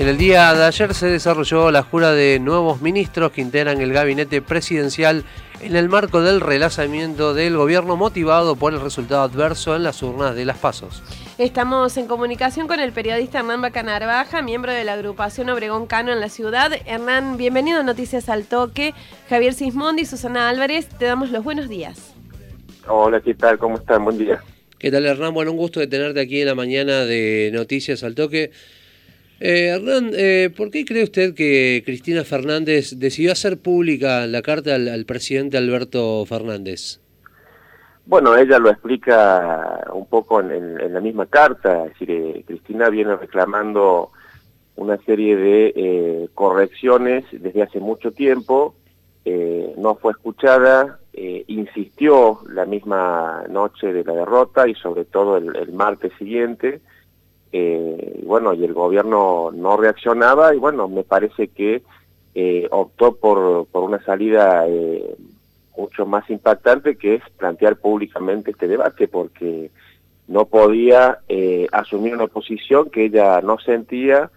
En el día de ayer se desarrolló la jura de nuevos ministros que integran el gabinete presidencial en el marco del relanzamiento del gobierno motivado por el resultado adverso en las urnas de las pasos. Estamos en comunicación con el periodista Hernán Bacanarbaja, miembro de la agrupación Obregón Cano en la ciudad. Hernán, bienvenido a Noticias al Toque. Javier Sismondi y Susana Álvarez, te damos los buenos días. Hola, ¿qué tal? ¿Cómo están? Buen día. ¿Qué tal, Hernán? Bueno, un gusto de tenerte aquí en la mañana de Noticias al Toque. Eh, Hernán, eh, ¿por qué cree usted que Cristina Fernández decidió hacer pública la carta al, presidente Alberto Fernández? Bueno, ella lo explica un poco en, la misma carta, es decir, eh, Cristina viene reclamando una serie de eh, correcciones desde hace mucho tiempo, no fue escuchada, insistió la misma noche de la derrota y sobre todo el martes siguiente, eh, bueno, y el gobierno no reaccionaba y bueno, me parece que eh, optó por, por una salida eh, mucho más impactante que es plantear públicamente este debate porque no podía eh, asumir una posición que ella no sentía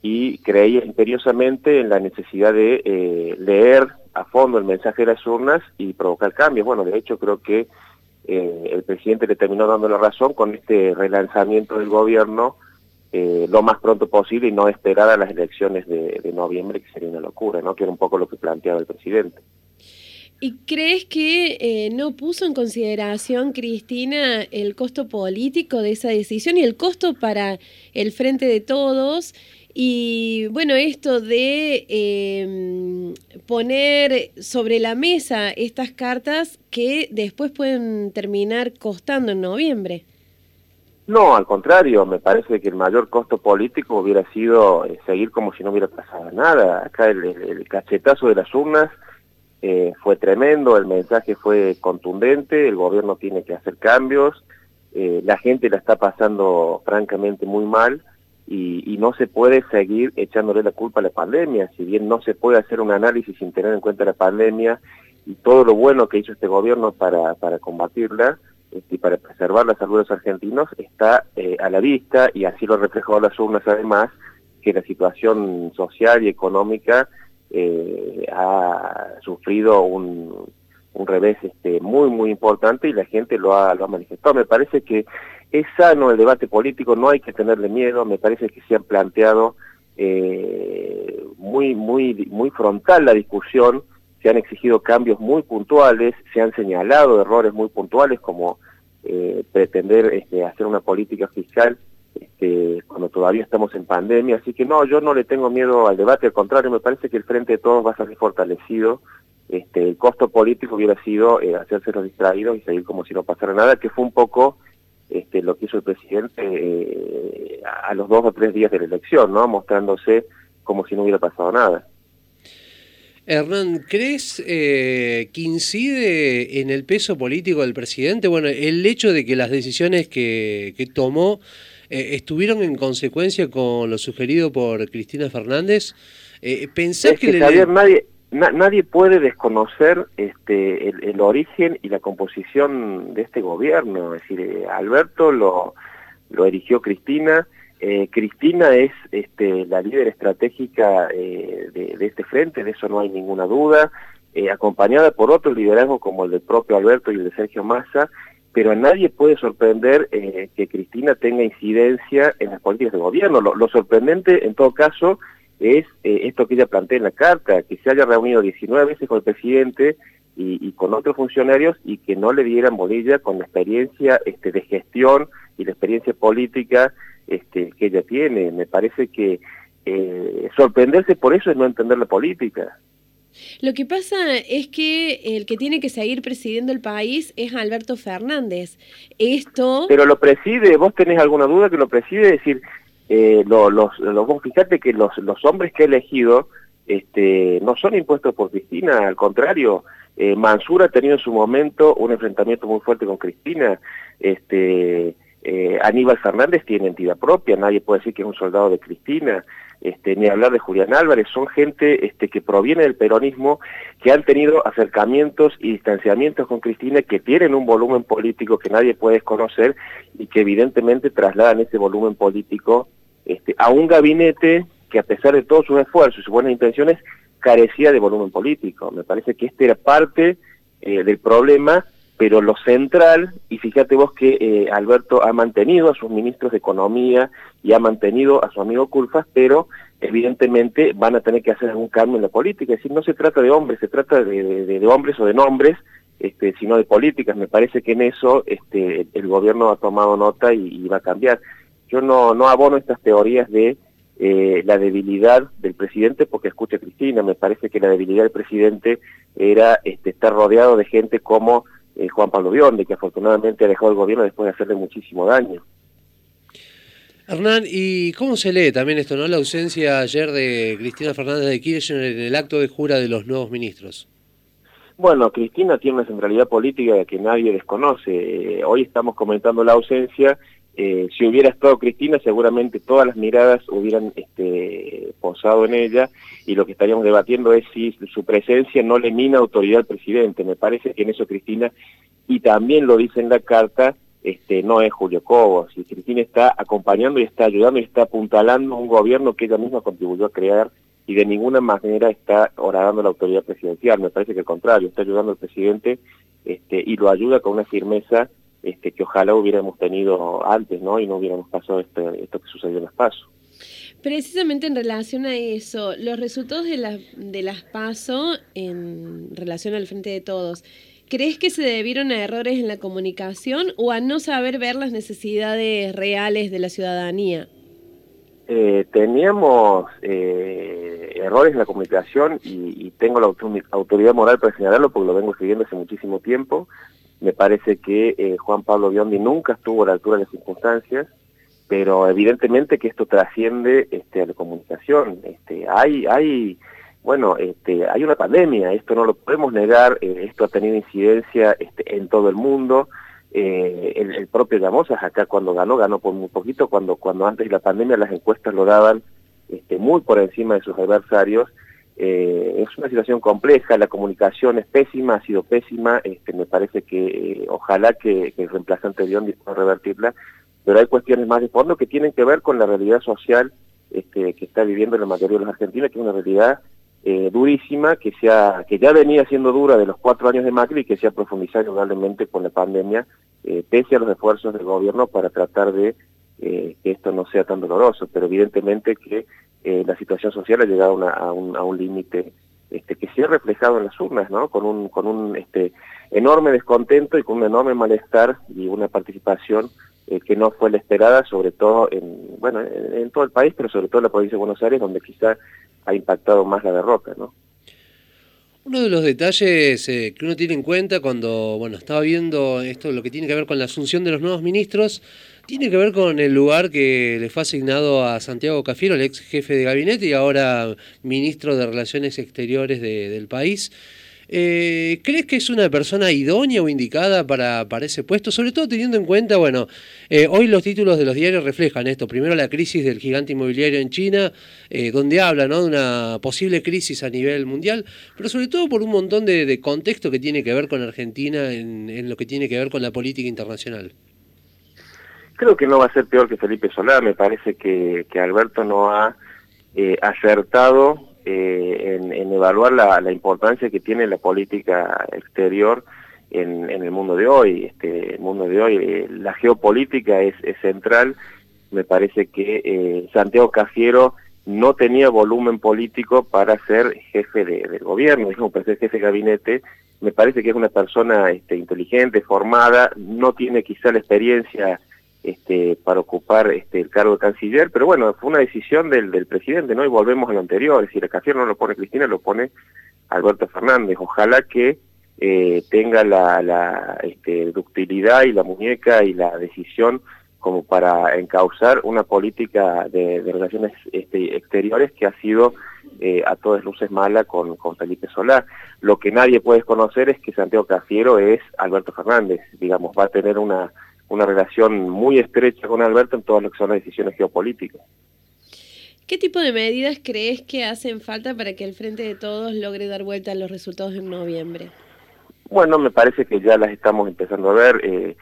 y creía imperiosamente en la necesidad de leer a fondo el mensaje de las urnas y provocar cambios. Bueno, de hecho creo que el presidente le terminó dando la razón con este relanzamiento del gobierno eh, lo más pronto posible y no esperar a las elecciones de, noviembre, que sería una locura, ¿no? Que era un poco lo que planteaba el presidente. ¿Y crees que eh, no puso en consideración, Cristina, el costo político de esa decisión y el costo para el frente de todos? Y bueno, esto de em, poner sobre la mesa estas cartas que después pueden terminar costando en noviembre. No, al contrario, me parece que el mayor costo político hubiera sido eh, seguir como si no hubiera pasado nada. Acá el, cachetazo de las urnas eh, fue tremendo, el mensaje fue contundente, el gobierno tiene que hacer cambios, eh, la gente la está pasando francamente muy mal y, no se puede seguir echándole la culpa a la pandemia, si bien no se puede hacer un análisis sin tener en cuenta la pandemia y todo lo bueno que hizo este gobierno para, para combatirla, este, para preservar la salud de los argentinos está eh, a la vista y así lo reflejó las urnas además que la situación social y económica eh, ha sufrido un, un revés este, muy muy importante y la gente lo ha, lo ha manifestado. Me parece que es sano el debate político, no hay que tenerle miedo, me parece que se han planteado eh, muy, muy, muy frontal la discusión, se han exigido cambios muy puntuales, se han señalado errores muy puntuales como eh, pretender este, hacer una política fiscal este, cuando todavía estamos en pandemia, así que no, yo no le tengo miedo al debate, al contrario, me parece que el Frente de Todos va a salir fortalecido, este, el costo político hubiera sido eh, hacerse los distraídos y seguir como si no pasara nada, que fue un poco este, lo que hizo el presidente eh, a los dos o tres días de la elección, ¿no? Mostrándose como si no hubiera pasado nada. Hernán, ¿crees eh, que incide en el peso político del presidente? Bueno, el hecho de que las decisiones que, que tomó eh, estuvieron en consecuencia con lo sugerido por Cristina Fernández. Eh, ¿Pensás que, Javier, nadie, nadie puede desconocer este, el, origen y la composición de este gobierno. Es decir, eh, Alberto lo, lo erigió Cristina. Eh, Cristina es este, la líder estratégica eh, de, este frente, de eso no hay ninguna duda, acompañada por otro liderazgo como el del propio Alberto y el de Sergio Massa, pero a nadie puede sorprender que Cristina tenga incidencia en las políticas de gobierno. lo sorprendente, en todo caso, es eh, esto que ella plantea en la carta, que se haya reunido 19 veces con el presidente y, con otros funcionarios y que no le dieran bolilla con la experiencia este, de gestión y la experiencia política este, que ella tiene. Me parece que eh, sorprenderse por eso es no entender la política. Lo que pasa es que el que tiene que seguir presidiendo el país es Alberto Fernández. Esto... Pero lo preside, vos tenés alguna duda que lo preside, es decir, eh, los, los, fíjate que los, los hombres que he elegido este, no son impuestos por Cristina, al contrario, eh, Mansur ha tenido en su momento un enfrentamiento muy fuerte con Cristina, este, eh, Aníbal Fernández tiene entidad propia, nadie puede decir que es un soldado de Cristina, este, ni hablar de Julián Álvarez, son gente este, que proviene del peronismo, que han tenido acercamientos y distanciamientos con Cristina, que tienen un volumen político que nadie puede desconocer y que evidentemente trasladan ese volumen político este, a un gabinete que a pesar de todos sus esfuerzos y sus buenas intenciones, carecía de volumen político. Me parece que este era parte eh, del problema, pero lo central, y fíjate vos que eh, Alberto ha mantenido a sus ministros de Economía y ha mantenido a su amigo Culfas, pero evidentemente van a tener que hacer algún cambio en la política. Es decir, no se trata de hombres, se trata de, hombres o de nombres, este, sino de políticas. Me parece que en eso este, el gobierno ha tomado nota y, va a cambiar. Yo no, no abono estas teorías de eh, la debilidad del presidente, porque escucha Cristina, me parece que la debilidad del presidente era este, estar rodeado de gente como eh, Juan Pablo Bionde, que afortunadamente dejado el gobierno después de hacerle muchísimo daño. Hernán, ¿y cómo se lee también esto, no? La ausencia ayer de Cristina Fernández de Kirchner en el acto de jura de los nuevos ministros. Bueno, Cristina tiene una centralidad política que nadie desconoce. Eh, hoy estamos comentando la ausencia eh, si hubiera estado Cristina, seguramente todas las miradas hubieran este, posado en ella y lo que estaríamos debatiendo es si su presencia no le mina autoridad al presidente. Me parece que en eso Cristina, y también lo dice en la carta, este, no es Julio Cobos. Y Cristina está acompañando y está ayudando y está apuntalando un gobierno que ella misma contribuyó a crear y de ninguna manera está horadando la autoridad presidencial. Me parece que al contrario, está ayudando al presidente este, y lo ayuda con una firmeza este, que ojalá hubiéramos tenido antes, ¿no? Y no hubiéramos pasado este, esto que sucedió en las PASO. Precisamente en relación a eso, los resultados de, la, de las PASO en relación al frente de todos, ¿crees que se debieron a errores en la comunicación o a no saber ver las necesidades reales de la ciudadanía? Eh, teníamos eh, errores en la comunicación y, tengo la autoridad moral para señalarlo porque lo vengo escribiendo hace muchísimo tiempo. Me parece que eh, Juan Pablo Biondi nunca estuvo a la altura de las circunstancias, pero evidentemente que esto trasciende este, a la comunicación. Este, hay, hay, bueno, este, hay una pandemia, esto no lo podemos negar, eh, esto ha tenido incidencia este, en todo el mundo. Eh, el, propio Llamosas acá cuando ganó, ganó por muy poquito, cuando, cuando antes de la pandemia las encuestas lo daban este, muy por encima de sus adversarios eh, es una situación compleja, la comunicación es pésima, ha sido pésima, este, me parece que ojalá que, el reemplazante de Ondi pueda revertirla, pero hay cuestiones más de fondo que tienen que ver con la realidad social este, que está viviendo la mayoría de los argentinos, que es una realidad eh, durísima, que, sea, que ya venía siendo dura de los cuatro años de Macri y que se ha profundizado indudablemente con la pandemia, pese a los esfuerzos del gobierno para tratar de que esto no sea tan doloroso, pero evidentemente que eh, la situación social ha llegado a, un, a un límite este, que se ha reflejado en las urnas, ¿no? Con un, con un este, enorme descontento y con un enorme malestar y una participación eh, que no fue la esperada, sobre todo en, bueno, en, todo el país, pero sobre todo en la provincia de Buenos Aires, donde quizá ha impactado más la derrota, ¿no? Uno de los detalles eh, que uno tiene en cuenta cuando bueno estaba viendo esto, lo que tiene que ver con la asunción de los nuevos ministros, tiene que ver con el lugar que le fue asignado a Santiago Cafiero, el ex jefe de gabinete y ahora ministro de Relaciones Exteriores del país. Eh, ¿Crees que es una persona idónea o indicada para, para ese puesto? Sobre todo teniendo en cuenta, bueno, eh, hoy los títulos de los diarios reflejan esto. Primero la crisis del gigante inmobiliario en China, eh, donde habla ¿no? de una posible crisis a nivel mundial, pero sobre todo por un montón de, contexto que tiene que ver con Argentina en, lo que tiene que ver con la política internacional. Creo que no va a ser peor que Felipe Solá, me parece que, que Alberto no ha acertado eh, en, evaluar la, importancia que tiene la política exterior en, el mundo de hoy. Este, mundo de hoy, eh, la geopolítica es, central. Me parece que eh, Santiago Cafiero no tenía volumen político para ser jefe de, del gobierno, dijo para ser jefe de gabinete. Me parece que es una persona este, inteligente, formada, no tiene quizá la experiencia este, para ocupar este, el cargo de canciller, pero bueno, fue una decisión del, del presidente, ¿no? Y volvemos a lo anterior, es decir, el canciller no lo pone Cristina, lo pone Alberto Fernández. Ojalá que eh, tenga la, la este, ductilidad y la muñeca y la decisión como para encauzar una política de, relaciones este, exteriores que ha sido eh, a todas luces mala con, Felipe Solá. Lo que nadie puede conocer es que Santiago Cafiero es Alberto Fernández, digamos, va a tener una una relación muy estrecha con Alberto en todas las que son las decisiones geopolíticas. ¿Qué tipo de medidas crees que hacen falta para que el Frente de Todos logre dar vuelta a los resultados en noviembre? Bueno, me parece que ya las estamos empezando a ver. Eh,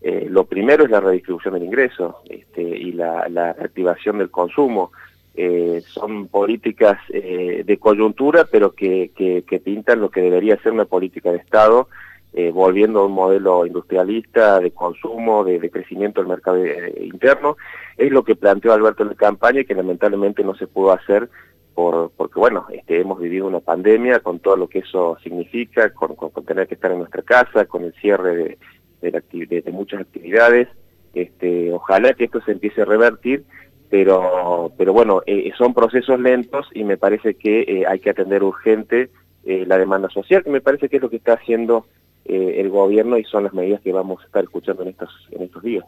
eh, lo primero es la redistribución del ingreso este, y la, la, reactivación del consumo. eh, son políticas eh, de coyuntura, pero que, que, pintan lo que debería ser una política de Estado, eh, volviendo a un modelo industrialista de consumo, de, crecimiento del mercado interno. Es lo que planteó Alberto en la campaña y que lamentablemente no se pudo hacer por, porque, bueno, este, hemos vivido una pandemia con todo lo que eso significa, con, tener que estar en nuestra casa, con el cierre de, de muchas actividades. Este, ojalá que esto se empiece a revertir pero, pero bueno, eh, son procesos lentos y me parece que eh, hay que atender urgente eh, la demanda social, que me parece que es lo que está haciendo el gobierno y son las medidas que vamos a estar escuchando en estos, en estos días.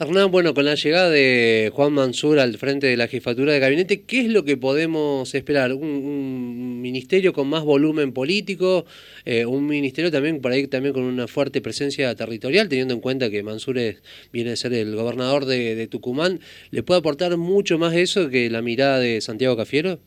Hernán, bueno, con la llegada de Juan Mansur al frente de la jefatura de gabinete, ¿qué es lo que podemos esperar? ¿Un, ministerio con más volumen político? Eh, ¿Un ministerio también por ahí también con una fuerte presencia territorial, teniendo en cuenta que Mansur viene a ser el gobernador de, Tucumán? ¿Le puede aportar mucho más eso que la mirada de Santiago Cafiero?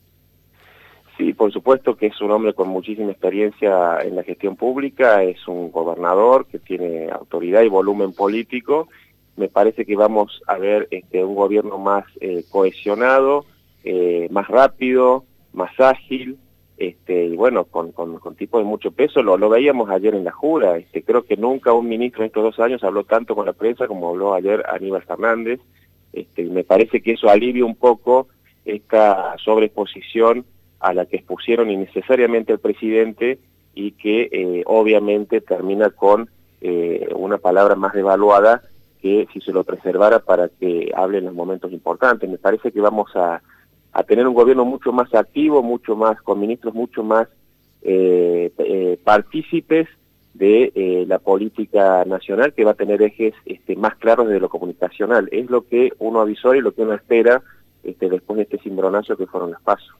Sí, por supuesto que es un hombre con muchísima experiencia en la gestión pública, es un gobernador que tiene autoridad y volumen político. Me parece que vamos a ver este, un gobierno más eh, cohesionado, eh, más rápido, más ágil, este, y bueno, con, con, con tipo de mucho peso, lo, lo, veíamos ayer en la jura, este, creo que nunca un ministro en estos dos años habló tanto con la prensa como habló ayer Aníbal Fernández, este, y me parece que eso alivia un poco esta sobreexposición a la que expusieron innecesariamente el presidente y que eh, obviamente termina con una palabra más devaluada que si se lo preservara para que hable en los momentos importantes. Me parece que vamos a, tener un gobierno mucho más activo, mucho más, con ministros mucho más eh, eh, partícipes de eh, la política nacional que va a tener ejes este, más claros desde lo comunicacional. Es lo que uno avisó y lo que uno espera este, después de este cimbronazo que fueron las pasos.